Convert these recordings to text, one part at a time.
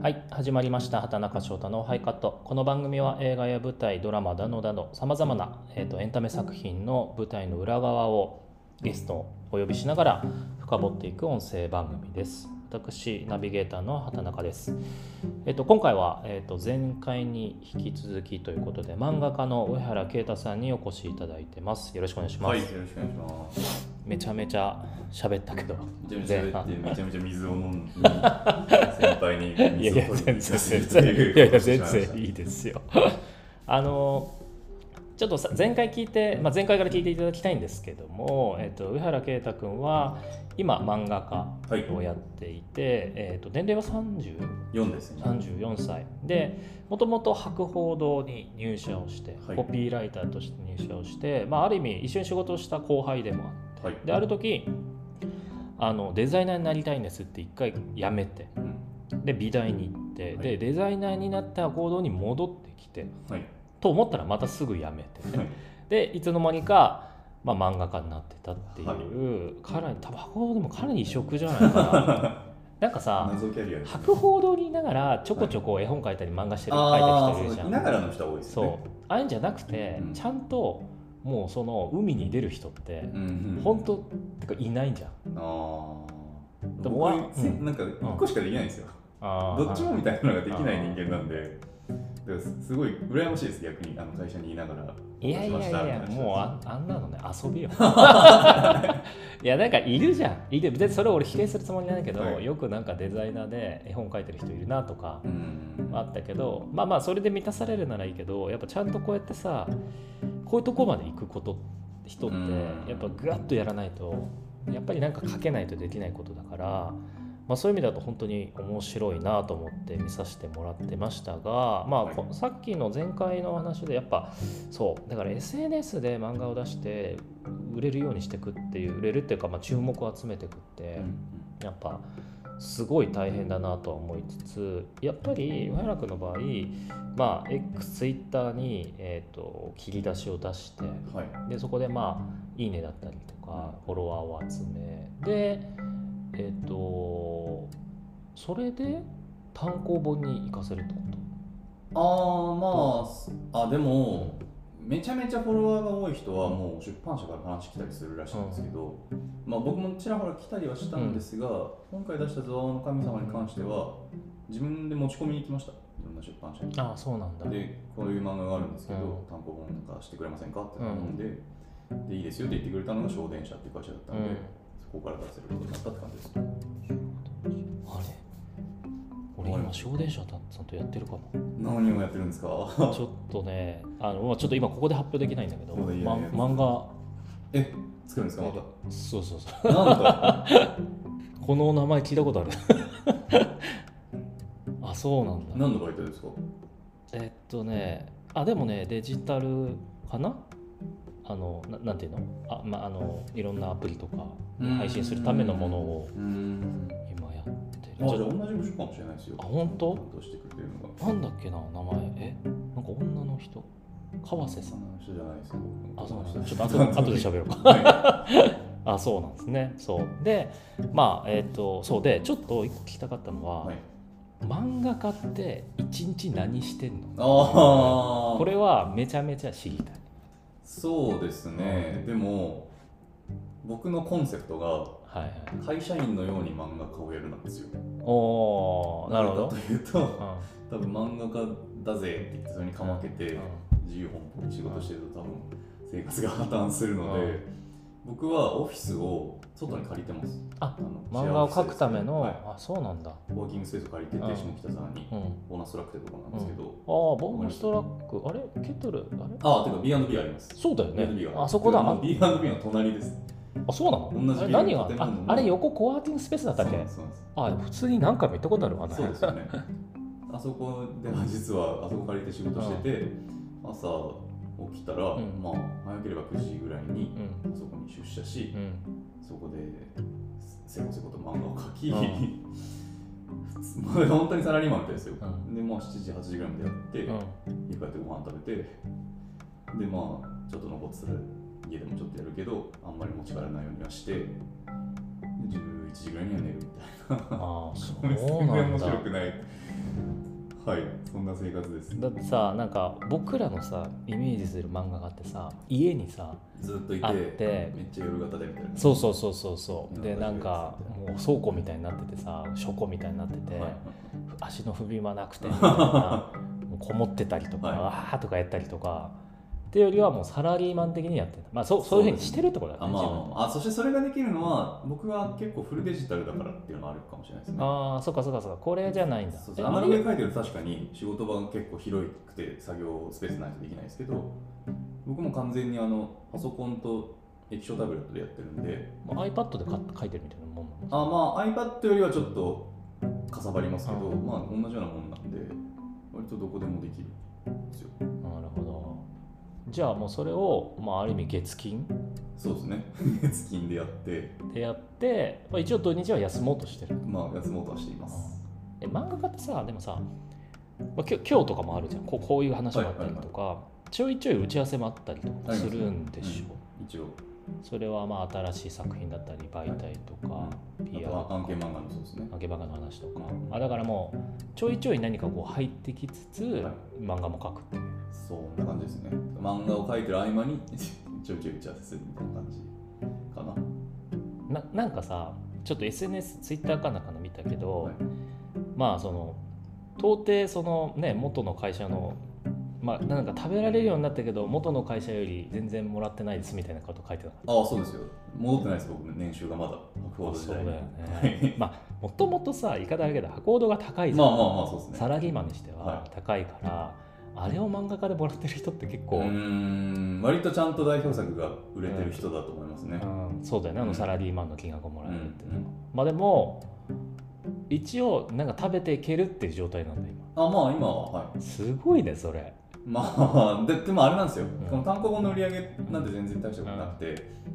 はい始まりました畑中翔太のハイカット。この番組は映画や舞台ドラマだのだのさまざまな、えーとエンタメ作品の舞台の裏側をゲストをお呼びしながら深掘っていく音声番組です。私ナビゲーターの畑中です、えっと今回は、えっと前回に引き続きということで漫画家の上原啓太さんにお越しいただいてます。よろしくお願いします、はい、よろしくお願いします。めちゃめちゃ喋ったけどめちゃめちゃめちゃめちゃ水を飲んで、先輩にいやい水をいやいや全ました然いいですよ。あのちょっとさ前回聞いて、まあ、前回から聞いていただきたいんですけども、えっと上原啓太君は今漫画家をやっていて、えっと年齢は 30? 4ですね。34歳。でもともと博報堂に入社をして、はい。コピーライターとして入社をして、まあ、ある意味一緒に仕事をした後輩でもあってはい。である時あのデザイナーになりたいんですって一回辞めてうん。で美大に行って、はい。でデザイナーになった行動に戻ってきてはい。と思ったらまたすぐ辞めて、はい。でいつの間にか、まあ、漫画家になってたっていう、はい。彼多分博報堂でも彼に異色じゃないかな。なんかさ。博報堂にいながらちょこちょこ絵本描いたり漫画してる描いああ、てるじゃん。いながらの人は多いですそう。ああいうんじゃなくて、うん。ちゃんともうその海に出る人って、うんうん。本当ってかいないんじゃんああ。でも僕わうんせなんか一個しかできないんですよ。どっちもみたいなのができない人間なんで。すごい羨ましいです逆にあの会社にいながらいやいやいやもうああんなのね遊びよ いやなんかいるじゃん。いる別にそれを俺否定するつもりないけど、はい。よくなんかデザイナーで絵本描いてる人いるなとかうん。あったけどまあまあそれで満たされるならいいけどやっぱちゃんとこうやってさこういうとこまで行くこと人ってうん。やっぱグワッとやらないとやっぱりなんか書けないとできないことだから、まあ、そういう意味だと本当に面白いなと思って見させてもらってましたが、まあさっきの前回の話でやっぱそうだから SNS で漫画を出して売れるようにしていくっていう売れるっていうか、まあ、注目を集めていくって、やっぱすごい大変だなとは思いつつやっぱり上原君の場合まあ X ツイッターに、えー、と切り出しを出してはい。でそこでまあ「いいね」だったりとかフォロワーを集めでえっ、とそれで単行本に行かせるってこああまああでもめちゃめちゃフォロワーが多い人はもう出版社から話来たりするらしいんですけど、まあ、僕もちらほら来たりはしたんですが、今回出した「ゾワオの神様」に関しては自分で持ち込みに行きました。いろんな出版社に。とああそうなんだ。でこういう漫画があるんですけど、うん単行本なんかしてくれませんか？って頼んで、でいいですよって言ってくれたのが小電車っていう会社だったので、うんそこから出せることになったって感じです。あれ？俺今小電車さんとやってるかも。何をやってるんですか？ちょっとねあのまあちょっと今ここで発表できないんだけど、ま漫画。え？作るんですかまた？そうそうそう。なんと この名前聞いたことある。あそうなんだ。何のバイトですか？えっとねあでもねデジタルかな？あのななんていうの？あ、まあ、あのいろんなアプリとかに配信するためのものをうん。今やってあじゃあ同じ部署かもしれないですよ。あ本当？担当してくれてるのが。なんだっけな名前。え？なんか女の人？川瀬さん。人じゃないですよ。あそうなん人ですちょっと後で後で喋ろうか。は あそうなんですね。そう。でまあえっ、とそう。でちょっと一個聞きたかったのは、い、はい、漫画家って一日何してんの？これはめちゃめちゃ知りたいそうですね。でも僕のコンセプトがはいはい。会社員のように漫画家をやるなんですよ。おおなるほど。というとうん。多分漫画家だぜって言ってそれにかまけてうん。自由奔放に仕事してると多分生活が破綻するので、うん。僕はオフィスを外に借りてます。あの漫画を描くための、はい。あそうなんだ。ワーキングスペースを借りてて、うん下北沢にうん。ボーナストラックってとこなんですけど、ああボーナストラックあれ？ケトル？あれ？ああてか B&B あります。そうだよ B&B ねがあそこだ。あ B&B の隣です。あそうなの？同じあれ何が？あれ横コワーキングスペースだったっけ？あ普通に何回も行ったことあるわねそうですよね。あそこでは実はあそこ借りて仕事してて、朝起きたら、うん。まあ早ければ9時ぐらいにうん。あそこに出社し、うんそこでせこせこと漫画を描き、本当にサラリーマンみたいですよ、うん。でまあ7時8時ぐらいまでやって、うん。家帰ってご飯食べてでまあちょっと残ってたら家でもちょっとやるけどあんまり持ち帰らないようにはして11時ぐらいには寝るみたいな。ああ そうなんだ白くないはいそんな生活です。だってさなんか僕らのさイメージする漫画家ってさ家にさずっといてあってめっちゃ夜型でみたいな。そうそうそうそうそう。うんでなんかもう倉庫みたいになっててさ書庫みたいになってて、はい。足の踏み間なくてみたいな。こもってたりとか、はい。わーとかやったりとかっていうよりはもうサラリーマン的にやってるまあそうそういうふうにしてるってことだねあまあ、あそしてそれができるのは僕は結構フルデジタルだからっていうのはあるかもしれないですね。ああそっかそっかそっか。これじゃないんだ。そうえそう。アナログで書いてると確かに仕事場が結構広くて作業スペースないとできないですけど僕も完全にあのパソコンと液晶タブレットでやってるんでまあ iPad でか書いてるみたいなもんなのあまあ iPad よりはちょっとかさばりますけど、うんまあ同じようなもんなんで割とどこでもできるんですよじゃあもうそれを、まあ、ある意味月金そうですね。月金でやって。でやって、まあ、一応土日は休もうとしてる。まあ休もうとはしています。え漫画家ってさでもさ、まあ、きょ今日とかもあるじゃん。こうこういう話もあったりとか、ちょいちょい打ち合わせもあったりとかするんでしょ、うん。一応それはまあ新しい作品だったり媒体とか、あ PR とは案件漫画のそうですね。あけばかの話とか、うんあだからもうちょいちょい何かこう入ってきつつ、はい。漫画も描くっていう。そんな感じですね。漫画を描いてる合間に ちょいちょい打ち合わせするみたいな感じかな。ななんかさちょっと SNS ツイッターかなんかの見たけど、はい。まあその到底そのね元の会社のまあなんか食べられるようになったけど元の会社より全然もらってないですみたいなこと書いてなかっああそうですよ。戻ってないです僕年収がまだ。博報たそう堂時代に。だよね。まあもともとさ言い方だけど箱ードが高いじゃん、まあまあまあそうですね。サラリーマンにしてはは高いから、あれを漫画家でもらってる人って結構、うーん。割とちゃんと代表作が売れてる人だと思いますね、うんそうだよね。あのうん。サラリーマンの金額をもらえるっていうのは、うんうん。まあでも一応なんか食べていけるっていう状態なんだ今。あまあ今ははい。すごいねそれまあででもあれなんですよ、ん。この単行本の売り上げなんて全然大したことなくて、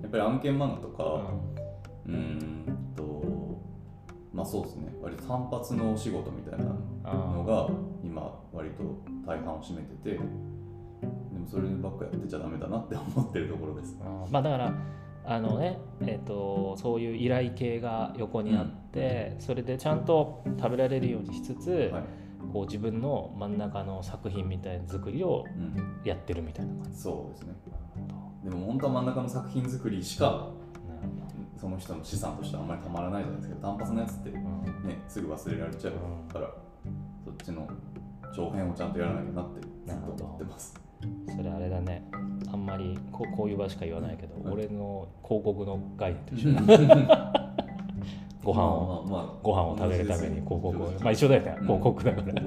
やっぱり案件漫画とかうーんとまあそうですね。割と単発のお仕事みたいなのが今割と大半を占めててでもそればっかやってちゃダメだなって思ってるところです。うんまあだからあのねえっとそういう依頼系が横にあって、それでちゃんと食べられるようにしつつ、はい、こう自分の真ん中の作品みたいな作りをうん、やってるみたいな感じ。そうですね。でも本当は真ん中の作品作りしかその人の資産としてはあんまりたまらないじゃないですか。単発のやつってねうん。すぐ忘れられちゃうからそっちの長編をちゃんとやらなきゃなってずっと思ってます。それあれだね。あんまりこうこういう場しか言わないけど、はい。俺の広告の概念と一緒だ ご飯を、まあまあまあご飯を食べるために広告をまあ一緒だよね、うん。広告だから。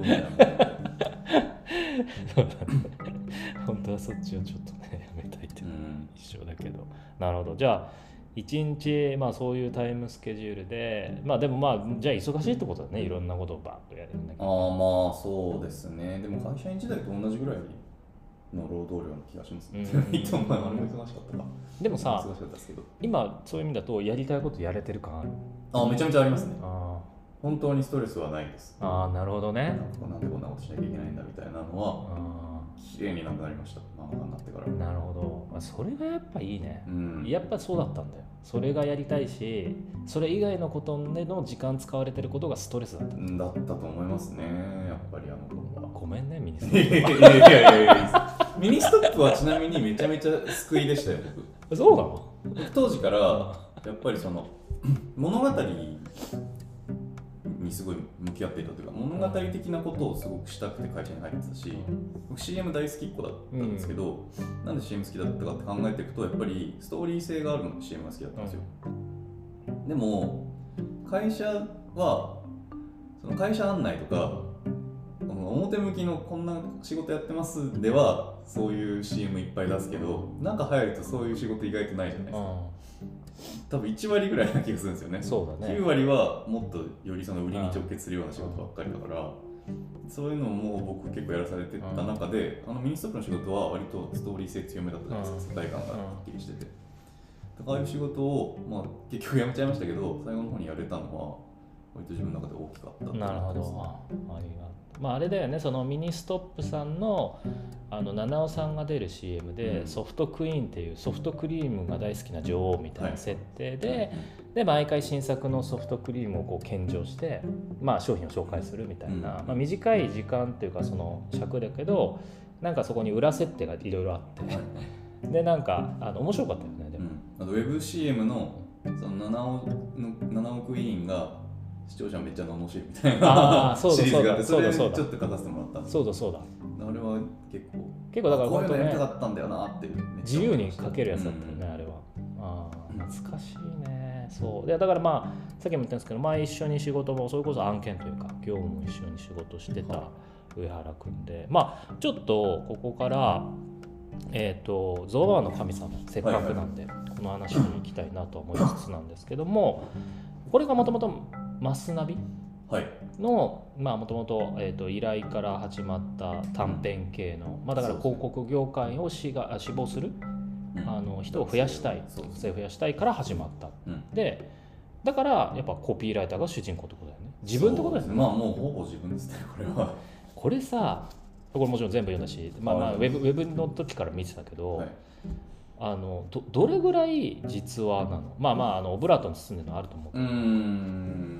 本当はそっちをちょっとねやめたいっていううのはん。一緒だけど。なるほど。じゃあ一日まあそういうタイムスケジュールでまあでもまあじゃあ忙しいってことだね。いろんなことをバーッとやるんだけああどまあそうですね。でも会社員時代と同じぐらいの労働量の気がしますね。うん。いつもあれも忙しかったかでもさ忙しかったですけど。今そういう意味だとやりたいことやれてる感ある？あめちゃめちゃありますね。あ本当にストレスはないです。ーあーなるほどね。なんでこんなことしなきゃいけないんだみたいなのはあ綺麗になくなりました。漫画家になってから。ーなるほど。まあそれがやっぱいいね。うん。やっぱそうだったんだよ。それがやりたいしそれ以外のことでの時間使われてることがストレスだった。だったと思いますね。やっぱりあの頃は。ごめんねミニスいやいやいやいやいやいや。ミニストップはちなみにめちゃめちゃ救いでしたよ僕。そうな当時からやっぱりその物語にすごい向き合っていたというか物語的なことをすごくしたくて会社に入ってたし僕 CM 大好きっ子だったんですけど、なんで CM 好きだったかって考えていくとやっぱりストーリー性があるの CM が好きだったんですよ、でも会社はその会社案内とか表向きのこんな仕事やってますではそういう CM いっぱい出すけど中入るとそういう仕事意外とないじゃないですか多分1割ぐらいな気がするんですよね。そうだね。9割はもっとよりその売りに直結するような仕事ばっかりだからそういうのも僕結構やらされてた中で、あのミニストップの仕事は割とストーリー性強めだったじゃないですか、世界観がはっきりしてて、ああいう仕事を、まあ、結局やめちゃいましたけど最後の方にやれたのは割と自分の中で大きかったなるほど。あありがまああれだよねそのミニストップさんのあの七尾さんが出る CM で、うん。ソフトクイーンっていうソフトクリームが大好きな女王みたいはない。設定で、で毎回新作のソフトクリームをこう献上して、まあ、商品を紹介するみたいな、うん。まあ、短い時間っていうかその尺だけどなんかそこに裏設定がいろいろあって、はい。でなんかあの面白かったよねでも、うん、あとウェブ CM のその7億の7億委員が視聴者めっちゃ罵るみたいなあーそうだシリーズがあってそれちょっと書かせてもらったんです。そうだそうだ。あれは結構結構だからあこういうのやりたかったんだよなってめっちゃ自由に書けるやつだったよね、うんあれは。ああ懐かしいね。そう。でだからまあさっきも言ったんですけど前一緒に仕事もそれこそ案件というか業務も一緒に仕事してたは上原君でまあちょっとここからえー、とゾウバーの神様せっかくなんで、この話に行きたいなと思いつつなんですけどもこれがもともとマスナビ？はい。のまあもともとえーと依頼から始まった短編系の、まあ、だから広告業界をしがあ志望するうん。あの人を増やしたいそう学生を増やしたいから始まった。うん。でだからやっぱコピーライターが主人公ってことだよね。自分ってことですね。まあもうほぼ自分ですねこれは。これさこれもちろん全部読んだし、まあ、まあはい。ウェブウェブの時から見てたけど、はい。あのどどれぐらい実話なの？まあまああのオブラートに包んでるのあると思う。うーん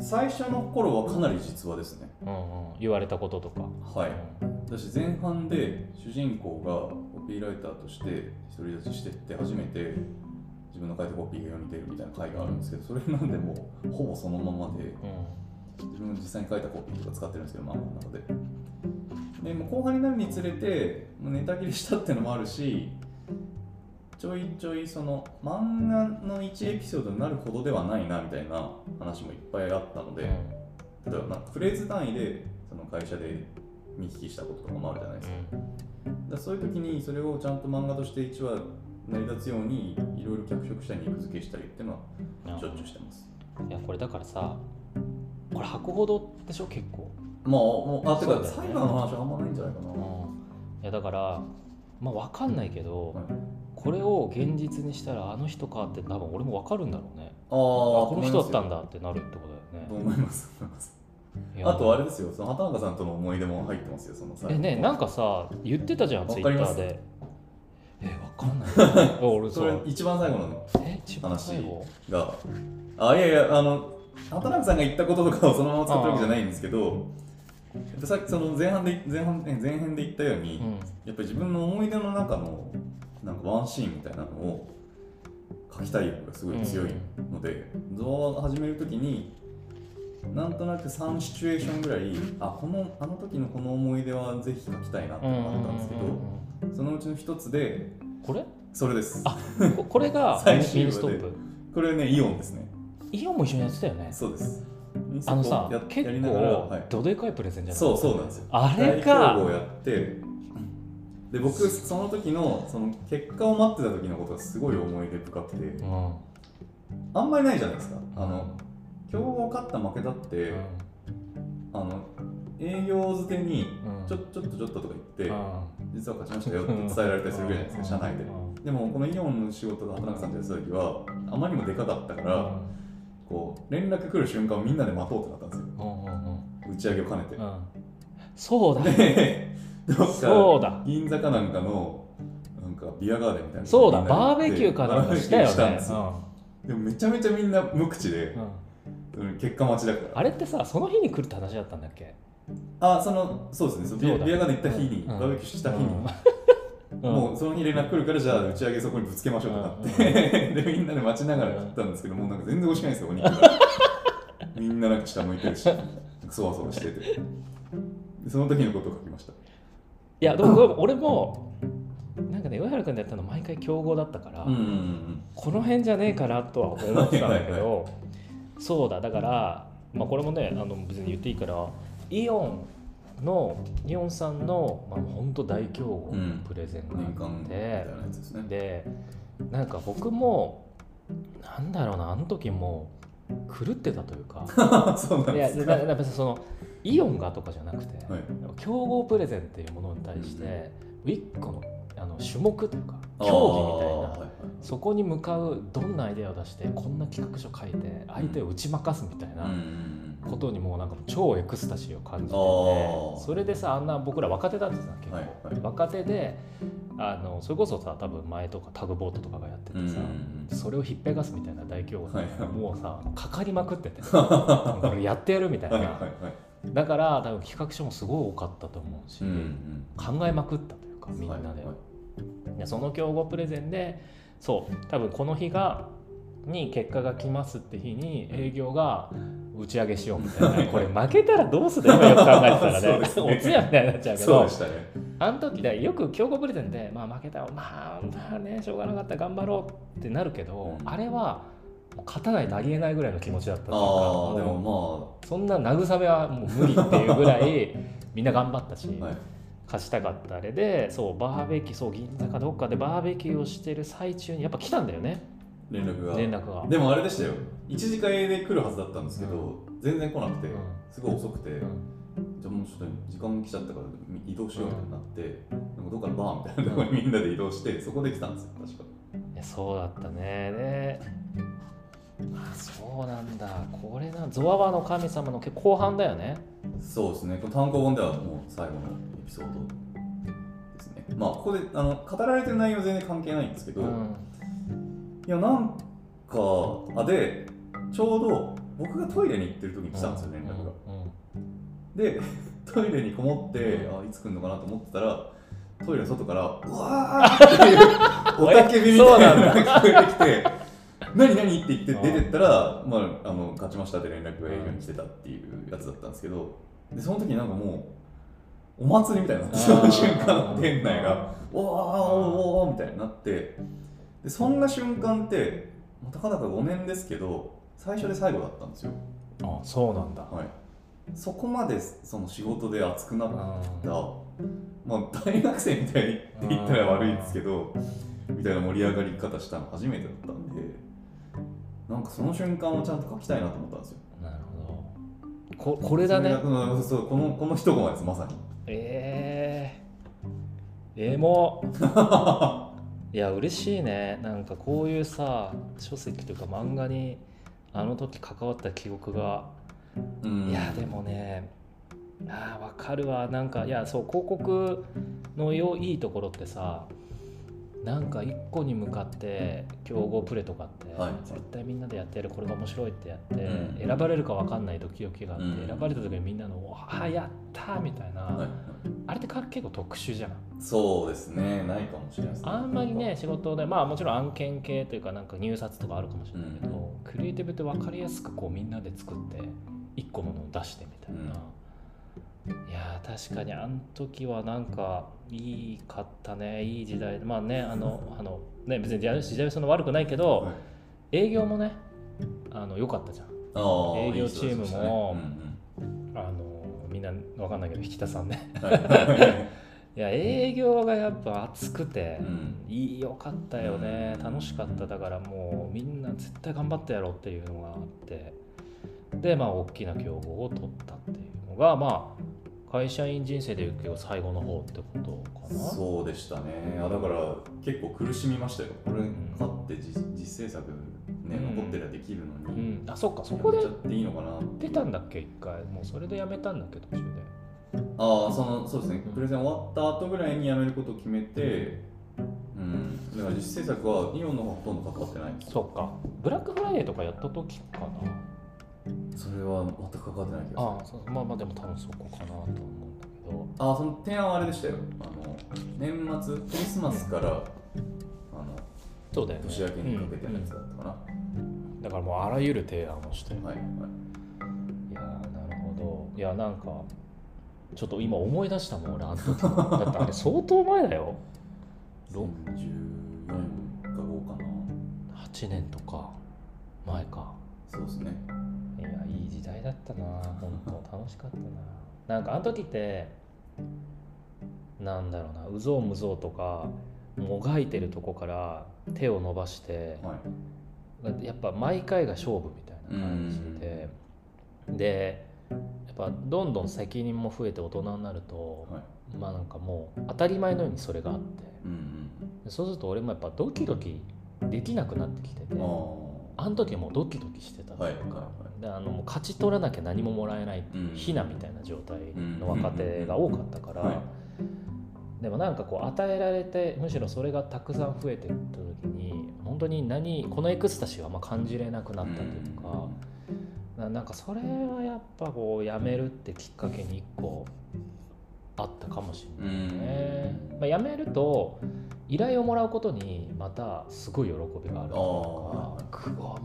最初の頃はかなり実話ですね。うんうん、言われたこととか、はい。うん私前半で主人公がコピーライターとして独り立ちしてって初めて自分の書いたコピーが世に出るみたいな回があるんですけどそれなんでもうほぼそのままでうん。自分が実際に書いたコピーとか使ってるんですけど漫画の中で。でもう後半になるにつれてネタ切れしたっていうのもあるしちょいちょいその漫画の1エピソードになるほどではないなみたいな話もいっぱいあったので、例えばなんかフレーズ単位でその会社で見聞きしたこととかもあるじゃないですか,、だそういう時にそれをちゃんと漫画として1話成り立つようにいろいろ脚色したり肉付けしたりっていうのうんはしょっちゅうしてます。いやこれだからさこれ博報堂でしょ？結構、まあもうあてかそうだよね。裁判の話はあんまないんじゃないかな、うん、いやだからまあ分かんないけど、はいこれを現実にしたらあの人かって多分俺も分かるんだろうね。あああこの人だったんだだってなるってことだよね。と思います思いますあとあれですよ。その畑中さんとの思い出も入ってますよ。その最えねなんかさ言ってたじゃんツイッターで。え分かんない。俺さそれ一番最後のえ一番最後？が。あいやいやあの畑中さんが言ったこととかをそのまま使ってるわけじゃないんですけどさっきその前半で前半え前編で言ったように、うん。やっぱり自分の思い出の中のなんかワンシーンみたいなのを書きたい欲がすごい強いので、動画を始めるときになんとなく3シチュエーションぐらいあこのあの時のこの思い出はぜひ書きたいなってうんのがあったんですけど、うんうんそのうちの一つでこれ？それです。あここれが 最終ストップ？これねイオンですね。イオンも一緒にやってたよね。そうです。あのさや結やりながら構はい。どでかいプレゼンじゃない？そうそうなんですよ。あれ大か競合やってで僕その時のその結果を待ってた時のことがすごい思い出深くてうん。あんまりないじゃないですか。あうん。の競合勝った負けたって、うん。あの営業づてにうん。ちょちょっとちょっととか言って、うん。実は勝ちましたよって伝えられたりするじゃないですか、社内で。うん。でもこのイオンの仕事が畑中さんとやってた時はあまりにもでかかったから、うん。こう連絡来る瞬間をみんなで待とうってなったんですよ。打ち上げを兼ねて、そうだでどっそうだ。か銀座かなんかのなんかビアガーデンみたいなそうだ。バーベキューかなんかしたよバーベキューしたんねですよ。でもめちゃめちゃみんな無口でうん、結果待ちだから。あれってさその日に来るって話だったんだっけ？あそのそうですね。そのビアビアガーデン行った日に、うん。バーベキューした日に、うん。もうその日連絡来るからじゃあ打ち上げそこにぶつけましょうってなって、でみんなで待ちながら食ったんですけどもうなんか全然美味しくないんですよお肉がみんななんか下向いてるしそわそわしてて。でその時のことを書きましたいやでも俺もなんかね上原君でやったの毎回競合だったから、うんうんうんこの辺じゃねえかなとは思ってたんだけはいどそうだだから、まあ、これもねあの別に言っていいからイオンのイオンさんの、まあ、本当大競合うん。プレゼンがあって、みたいなやつですね。でなんか僕もなんだろうなあの時もう狂ってたというか。いやそのイオンがとかじゃなくて、はい。競合プレゼンっていうものに対して、ウィッコのあの種目というか競技みたいなはいはい。そこに向かうどんなアイデアを出してこんな企画書書いて相手を打ち負かすみたいなうんうんことにもうなんか超エクスタシーを感じててそれでさあんな僕ら若手だってさ結構、はいはい。若手であのそれこそさ多分前とかタグボートとかがやっててさ、うんそれをひっぺがすみたいな大凶が、はいはい。もうさかかりまくってて。これやってやるみたいな、はいはいはい。だから多分企画書もすごい多かったと思うし、うんうん。考えまくったというかみんなで、はいはい。でその競合プレゼンでそう多分この日がに結果が来ますって日に営業が打ち上げしようみたいな。これ負けたらどうするのよく考えてたらね。ね。おつやみたいになっちゃうけどそうでしたね。あの時でよく競合プレゼンで、まあ、負けたらまあまあねしょうがなかった頑張ろうってなるけど、うん。あれは勝たないとありえないぐらいの気持ちだったというかああでもうもそんな慰めはもう無理っていうぐらい みんな頑張ったし、まあはい。勝ちたかったあれでそうバーベキューそう銀座かどっかでバーベキューをしてる最中にやっぱ来たんだよね連絡が。連絡が。でもあれでしたよ。1次会で来るはずだったんですけど、う全然来なくて、うん。すごい遅くて、うん。じゃあもうちょっと時間来ちゃったから移動しようみたいになって、なんかどっかのバーみたいなところにみんなで移動してそこで来たんですよ確か。いやそうだったね。であそうなんだ。これなゾワワの神様の後半だよね。そうですね。この単行本ではもう最後のエピソードですね。まあここであの語られてる内容は全然関係ないんですけど、うんいやなんかあでちょうど僕がトイレに行ってる時に来たんですよ連絡が、で トイレにこもってあいつ来るのかなと思ってたらトイレの外から「うわー!」っていうおたけびみたいなのが聞こえてきて「何何?」って言って出てったら「まあ、あの勝ちました」って連絡が営業に来てたっていうやつだったんですけどでその時なんかもうお祭りみたいになってその瞬間店内が「おーおーおーおーみたいになってでそんな瞬間ってもうたかだか5年ですけど最初で最後だったんですよ。あそうなんだ。はい、そこまでその仕事で熱くなった、うん。まあ、大学生みたいにって言ったら悪いですけどみたいな盛り上がり方したの初めてだったんでなんかその瞬間をちゃんと書きたいなと思ったんですよ。なるほど。ここれだね。そがうんそうこのこの一コマですまさに。えー、エモ いや嬉しいね。なんかこういうさ書籍というか漫画にあの時関わった記憶が、うん。いやでもねあーわかるわ。なんかいやそう広告のよいいところってさなんか一個に向かって競合プレとかって、はい。絶対みんなでやってやるこれが面白いってやって、うん。選ばれるか分かんないドキドキがあって、うん。選ばれた時にみんなの「ああやった!」みたいな、はい。あれってか結構特殊じゃん。そうですね。ないかもしれないですね。あんまりね仕事でまあもちろん案件系というかなんか入札とかあるかもしれないけど、うん。クリエイティブって分かりやすくこうみんなで作って一個ものを出してみたいな、いやー確かにあの時はなんかいいかったね。いい時代。でまあねあのあのね別に時代はそんな悪くないけど、はい。営業もねあの良かったじゃん。営業チームもいい人たちでしたねあのみんな分かんないけど引田さんね。い。や営業がやっぱ熱くて、うん。いいよかったよね。楽しかっただからもうみんな絶対頑張ってやろうっていうのがあって。でまあ大きな競合を取ったっていうのがまあ会社員人生でいうけど最後の方ってことかな？そうでしたね。あだから結構苦しみましたよ。これん。勝って実実制作ねうん。残ってりゃできるのうに、ん。あそっか。そこでやめちゃっていいのかな出たんだっけ？一回。もうそれでやめたんだっけ？途中で。ああそのそうですね。うん。プレゼン終わった後ぐらいに辞めることを決めてうん。だから実制作はイオンの方がほとんど関わってない。そっか。ブラックフライデーとかやった時かなそれは全く関わってない気がする。ああそうまあまあでも多分そこかなと思うんだけど。ああその提案はあれでしたよ。あの年末クリスマスからあのそうだよね。年明けにかけてのやつだったかな、うん。だからもうあらゆる提案をして。はいはい。いやーなるほど。いやなんかちょっと今思い出したもん俺あの時だってあれ相当前だよ。ろ14か5かな。8年とか前か。そうですね代だったな本当楽しかったな。なんかあの時ってなんだろうなうぞうむぞうとかもがいてるとこから手を伸ばしてはい。やっぱ毎回が勝負みたいな感じででやっぱどんどん責任も増えて大人になると、はい。まあなんかもう当たり前のようにそれがあって。うんうんでそうすると俺もやっぱドキドキできなくなってきててあーあの時はもうドキドキしてたというか、あのもう勝ち取らなきゃ何ももらえないっていううん。ひなみたいな状態の若手が多かったから、はい。でもなんかこう与えられてむしろそれがたくさん増えていった時に本当に何このエクスタシーはあんま感じれなくなったというか、ななんかそれはやっぱこうやめるってきっかけに一個あったかもしれないね。まあ、やめると依頼をもらうことにまたすごい喜びがあるとか「うわ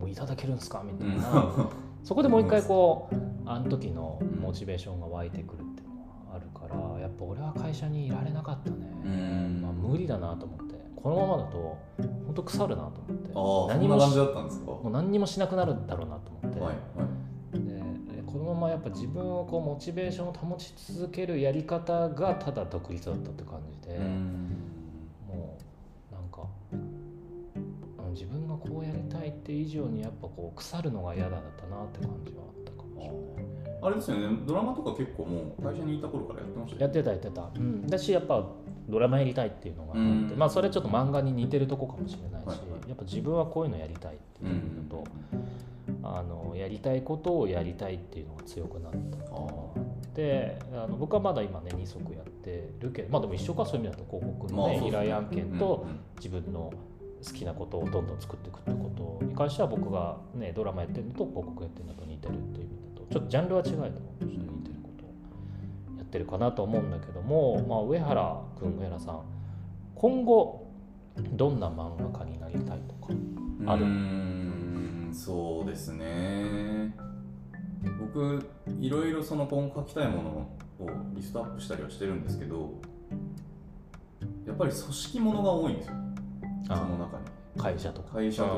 もういただけるんですか?」みたいな、そこでもう一回こうあの時のモチベーションが湧いてくるっていうのはあるからやっぱ俺は会社にいられなかったね、うん。まあ、無理だなと思って。このままだと本当腐るなとあ思って。あそんな感じだったんですか？もう何にもしなくなるんだろうなと思って、はいはい。でこのままやっぱ自分をこうモチベーションを保ち続けるやり方がただ独立だったって感じで、うん。もうなんかうん自分がこうやりたいって以上にやっぱこう腐るのが嫌だったなって感じはあったかもしれない。ねあれですよね。ドラマとか結構もう会社にいた頃からやってましたよやってたやってた、うん、だしやっぱドラマやりたいっていうのがあって、うん。まあそれちょっと漫画に似てるとこかもしれないし、はいはい。やっぱ自分はこういうのやりたいっていうのと、あのやりたいことをやりたいっていうのが強くなった。っていうのがあの僕はまだ今ね2足やってるけどまあでも一緒かそういう意味だと広告の、ね依頼案件と自分の好きなことをどんどん作っていくってことに関しては僕が、ね、ドラマやってるのと広告やってるのと似てるっていう意味だとちょっとジャンルは違いでも似てることをやってるかなと思うんだけども、まあ、上原君上原さん今後どんな漫画家になりたいとかある？うーんそうですね。僕いろいろその今後書きたいものをリストアップしたりはしてるんですけどやっぱり組織ものが多いんですよ。その中に。会社とか。会社とか、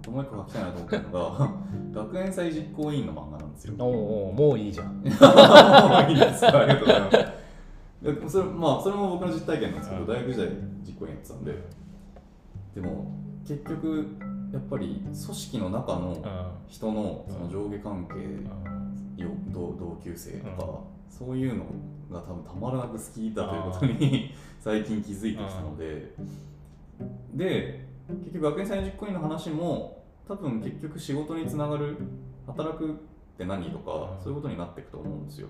あともう一個書きたいなと思ってるのが 学園祭実行委員の漫画なんですよ。おうおうもういいじゃん。いいです。かありがとうございます。でそれまあそれも僕の実体験なんですけど、うん。大学時代実行委員やってたんで。でも結局やっぱり組織の中のう人のその上下関係、よ同同級生とか、うん。そういうのが多分たまらなく好きだということに 最近気づいてきたので、で結局学園祭実行委員の話も多分結局仕事につながる働くって何とか、うん。そういうことになっていくと思うんですよ。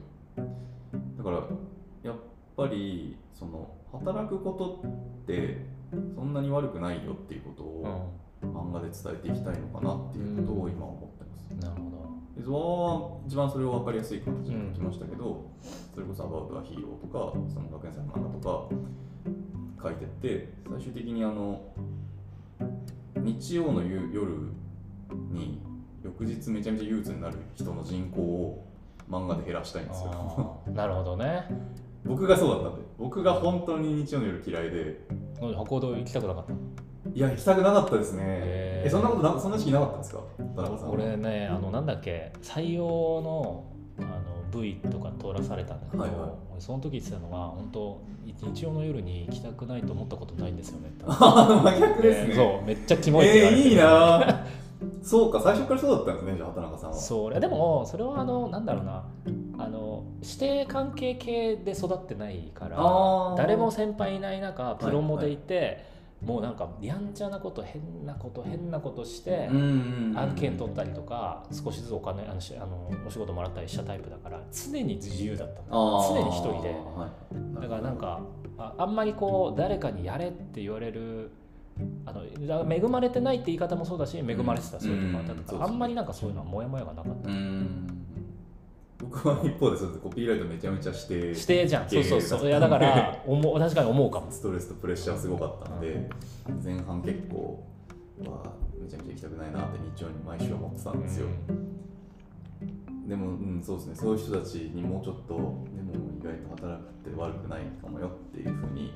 だからやっぱりその働くことってそんなに悪くないよっていうことを漫画で伝えていきたいのかなっていうことを今思ってます、なるほど。でゾワは一番それを分かりやすい形で書きましたけど、それこそ「アバウト・ア・ヒーロー」とかその学園祭の漫画とか書いてって最終的にあの日曜の夕夜に翌日めちゃめちゃ憂鬱になる人の人口を漫画で減らしたいんですよ。なるほどね。僕がそうだったんで。僕が本当に日曜の夜嫌いで。歩道行きたくなかったいや行きたくなかったですね。えそんなことなそんな時期なかったんですか？田中さんは。俺ねあのなんだっけ採用のあの V とか通らされたんだけど、はいはい。俺その時言ってたのは本当日曜の夜に行きたくないと思ったことないんですよね。って真逆ですね。そうめっちゃキモいって言われて。えー、いいな そうか最初からそうだったんですねじゃあ畑中さんは。そうでもそれはあのなんだろうな。あの指定関係系で育ってないからあー。誰も先輩いない中プロモでいて、もうなんかやんちゃなこと変なこと変なことして、案件取ったりとか少しずつお金あのしあのお仕事もらったりしたタイプだから常に自由だった常に一人で。はい。だからなんかああんまりこう誰かにやれって言われるあの恵まれてないって言い方もそうだし恵まれてたそういうとこあったから、あんまりなんかそういうのはモヤモヤがなかった、うん僕は一方でそうやってコピーライトめちゃめちゃして指定じゃん。そうそうそう。いやだから思う確かに思うかも。ストレスとプレッシャーすごかったんで、前半結構はめちゃめちゃ行きたくないなって日曜に毎週思ってたんですよ、でも、うん、そうですね。そういう人たちにもうちょっとでも意外と働くって悪くないかもよっていうふうに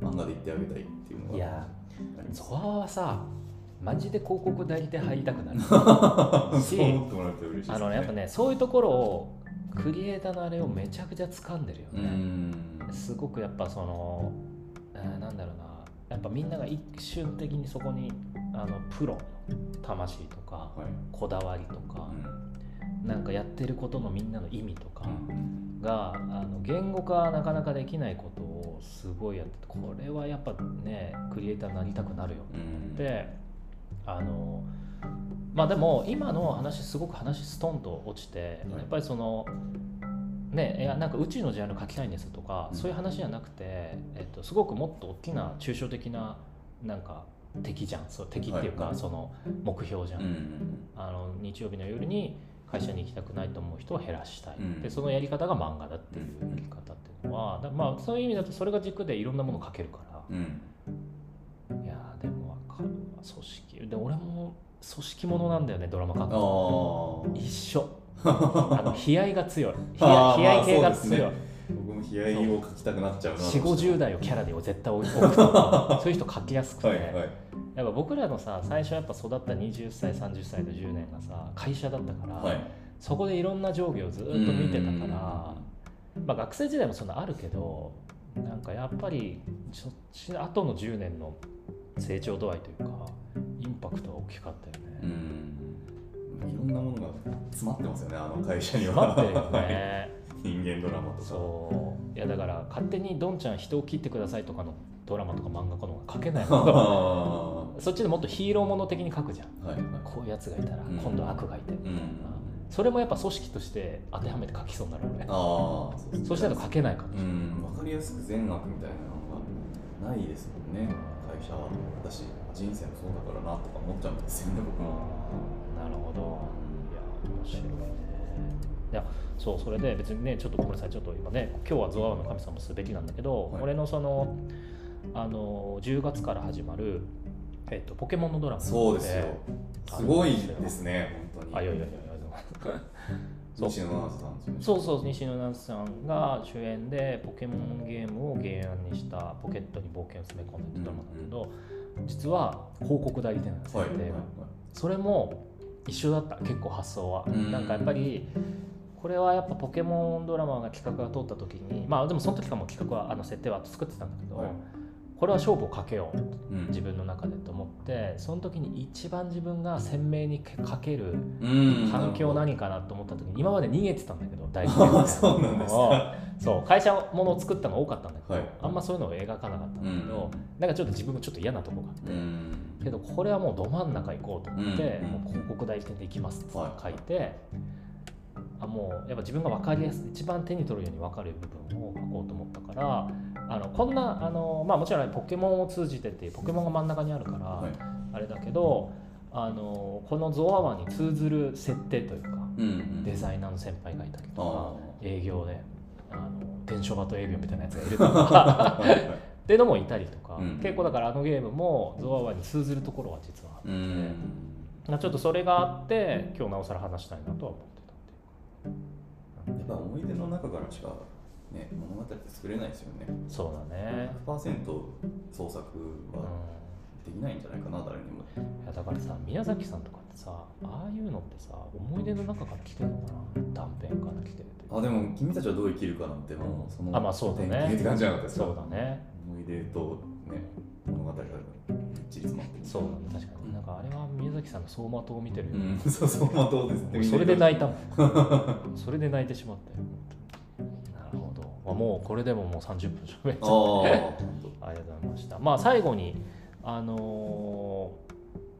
漫画で言ってあげたいっていうのがいやゾワはさマジで広告代理店入りたくなる。そう思ってもらえると嬉しあのねやっぱねそういうところをクリエイターのあれをめちゃくちゃ掴んでるようね、ん。すごくやっぱその、えーなんだろうな。やっぱみんなが一瞬的にそこにあのプロの魂とかはい。こだわりとか、なんかやってることのみんなの意味とかうん。があの言語化なかなかできないことをすごいやっててこれはやっぱねクリエイターになりたくなるようん。であのまあでも今の話すごく話ストンと落ちて、はいやっぱりそのねいやなんか宇宙のジャンル書きたいんですとか、うん。そういう話じゃなくて、えっと、すごくもっと大きな抽象的ななんか敵じゃん。そう敵っていうか、はいその目標じゃん、うんあの日曜日の夜に会社に行きたくないと思う人を減らしたい、うん。でそのやり方が漫画だっていうやり方っていうのは、だまあ、そういう意味だとそれが軸でいろんなものを書けるから。うん。いやーでも分かるわ。組織で俺も組織ものなんだよねドラマ書一緒。あの悲哀が強い。悲哀悲哀系が強い、僕も悲哀を書きたくなっちゃうな4 5 0代をキャラで絶対置くとかそういう人書きやすくて、はいはい。やっぱ僕らのさ最初やっぱ育った20歳30歳と10年がさ会社だったから、はい。そこでいろんな上下をずっと見てたから、まあ、学生時代もそんなあるけどなんかやっぱりそっちの後の10年の成長度合いというかインパクトは大きかったようね。ん。いろんなものが詰まってますよねあの会社には。待ってるよね。人間ドラマとか。そう。いやだから勝手にどんちゃん人を切ってくださいとかのドラマとか漫画家の方が書けない。は そっちでもっとヒーローもの的に書くじゃん。いはい。こういうやつがいたらうん。今度悪がいて、うん。それもやっぱ組織として当てはめて書きそうになるよね。ああそう。ですねそうしないと書けない。から、うん。分かりやすく善悪みたいなのがないですもんね会社は私人生もそうだからなとか思っちゃうんですよね僕も。なるほど。いや面白いね。いやそうそれで別にねちょっとごめんなさいちょっと今ね今日はゾワワの神様すべきなんだけど、はい。俺のそのあの10月から始まる、えっと、ポケモンのドラマそうですよ。あすごいですね本当に。あいやいやいやいや そう。西野七瀬さんですよね。そうそう西野七瀬さんが主演でポケモンゲームを原案にしたポケットに冒険を詰め込んだってドラマなんだけど、実は広告代理店なんですよ、はいはいはい。それも一緒だった結構発想は、うん。なんかやっぱりこれはやっぱポケモンドラマが企画が通った時にまあでもその時からも企画はあの設定は作ってたんだけど、はいこれは勝負をかけよううん。自分の中でと思ってその時に一番自分が鮮明にかけるうん。環境何かなと思った時に今まで逃げてたんだけど 大あ学あそうなんですか。そう。会社ものを作ったの多かったんだけど、はい。あんまそういうのを描かなかったんだけど、うん。なんかちょっと自分もちょっと嫌なとこがあって、うん。けどこれはもうど真ん中行こうと思って、うん。もう広告代理店で行きますってはい。書いて、あもうやっぱ自分が分かりやすい一番手に取るように分かる部分を書こうと思ったからあのこんなあの、まあ、もちろんポケモンを通じてっていうポケモンが真ん中にあるから、はい。あれだけどあのこのゾアワに通ずる設定というかうんうん。デザイナーの先輩がいたりとかあ営業であの伝書バト営業みたいなやつがいるとかっていうのもいたりとか、うん。結構だからあのゲームもゾアワに通ずるところは実はあって、うん。まあちょっとそれがあって今日なおさら話したいなとは思ってたっていう。やっぱ思い出の中からしかね物語って作れないですよね。そうだね、100%創作うん、はできないんじゃないかな誰にも。いやだからさ宮崎さんとかってさああいうのってさ思い出の中から来てるのかな？断片から来てるあでも君たちはどう生きるかなんてもうそのあまあそうだね。って感じじゃなかったですか？そうだね。思い出とね物語が一り詰まってる。そうだね確かに。なんかあれは宮崎さんの走馬灯を見てるよ、うん。そうそうまあどうですね俺それで泣いたもん。それで泣いてしまったよ。なるほど、まあ、もうこれでももう30分しゃべっちゃああって本 ありがとうございました。まあ最後にあのー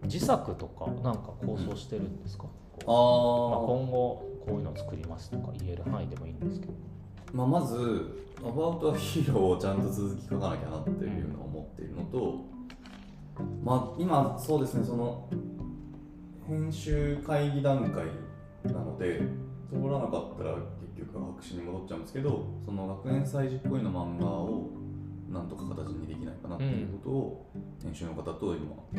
自作とかなんか構想してるんですか、当こうまあ、あ今後こういうのを作りますとか言える範囲でもいいんですけど。あ、まあ、まず「アバウト・ア・ヒーロー」をちゃんと続き書かなきゃなっていうのを思っているのと、まあ今そうですねその編集会議段階なので通らなかったら結局白紙に戻っちゃうんですけどその学園祭事っぽいの漫画をなんとか形にできないかなっていうことを編集の方と今打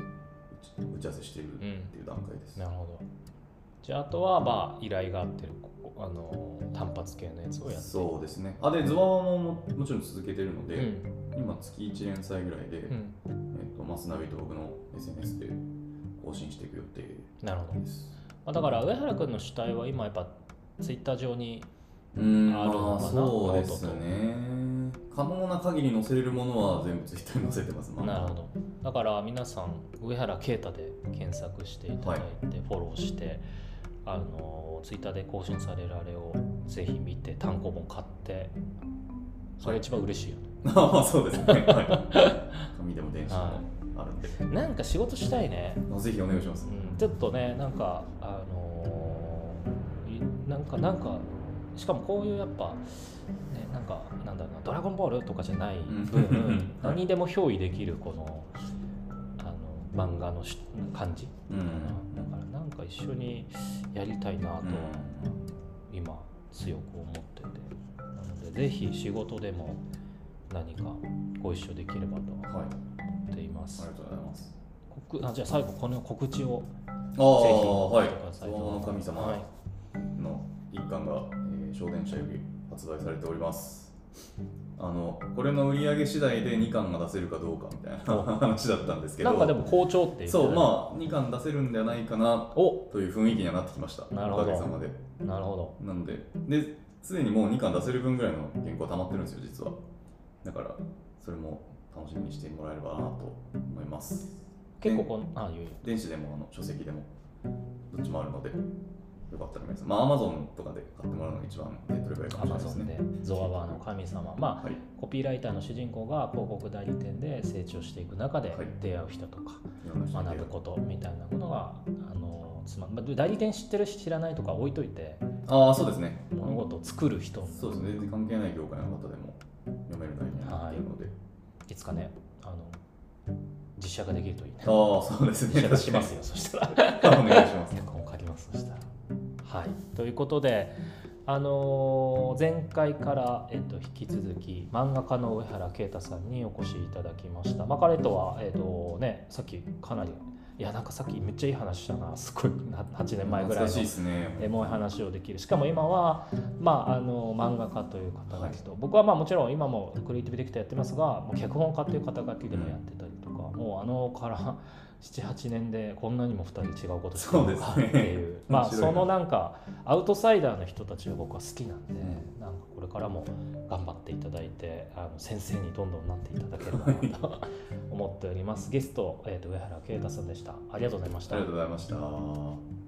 ち打ち合わせしているっていう段階です。なるほどじゃああとはまあ依頼があってるここあのー単発系のやつをやってそうですね。あでズワワもももちろん続けてるので、うん今月1連載ぐらいで、うんえっとマスナビと僕の SNS で更新していく予定なるほど、です。まあ、だから上原君の主体は今やっぱツイッター上にうん、あるそうですね。可能な限り載せれるものは全部ツイッターに載せてます。まあなるほど。だから皆さん上原啓太で検索していただいて、フォローしてあのツイッターで更新されるあれをぜひ見て単行本買ってそれが一番嬉しいよね、ああそうですね、はい、紙でも電子でもあるんで、なんか仕事したいね、あぜひお願いします、うん、ちょっとねなんかあのーいなんかなんかしかもこういうやっぱねなんかなんだろうな「ドラゴンボール」とかじゃない分、何にでも憑依できるこのあの漫画のし感じ、うん。だからなんか一緒にやりたいなと、今強く思ってて。なのでぜひ仕事でも何かご一緒できればと思っています。りがとうございます。告あじゃあ最後この告知をああ、ぜひはいしてください。ゾウの神様はい。の一巻が、えー、小電車より発売されております。あのこれの売り上げ次第で2巻が出せるかどうかみたいな話だったんですけど。なんかでも好調ってそうあまあ2巻出せるんではないかなおという雰囲気にはなってきました。なるほど。おかげさまで。なるほど。なので。ですでにもう2巻出せる分ぐらいの原稿は溜まってるんですよ実は。だからそれも楽しみにしてもらえればなと思います。結構こんあいいよ電子でもあの書籍でもどっちもあるのでよかったら皆さんまあ Amazon とかで買ってもらうのが一番手っ取り早いかアもしれないですマゾンでねゾワバーの神様。まあはい。コピーライターの主人公が広告代理店で成長していく中ではい。出会う人とかいろんな人に学ぶことみたいなものがあのつままあ代理店知ってるし知らないとか置いといてああそうですね。物事を作る人。そうですね。全然関係ない業界の方でも読める内容になっているので、い。つかねあの実写ができるといいね。ああそうですね。実写化しますよそしたら。お願いします。はい、ということで、あのー前回から、えっと、引き続き漫画家の上原啓太さんにお越しいただきました。まあ、彼とは、えっとね、さっきかなりいやなんかさっきめっちゃいい話したなすごいな8年前ぐらいのエモい話をできる。しかも今は、まあ、あの漫画家という肩書きと、僕はまあもちろん今もクリエイティブディレクターやってますがもう脚本家という肩書きでもやってたりとか、もうあのから78年でこんなにも2人違うことしてるっていう。まあそのなんかアウトサイダーの人たちが僕は好きなんで、なんかこれからも頑張っていただいてあの先生にどんどんなっていただければなと 思っております。ゲスト、えー、と上原啓太さんでした。ありがとうございました。ありがとうございました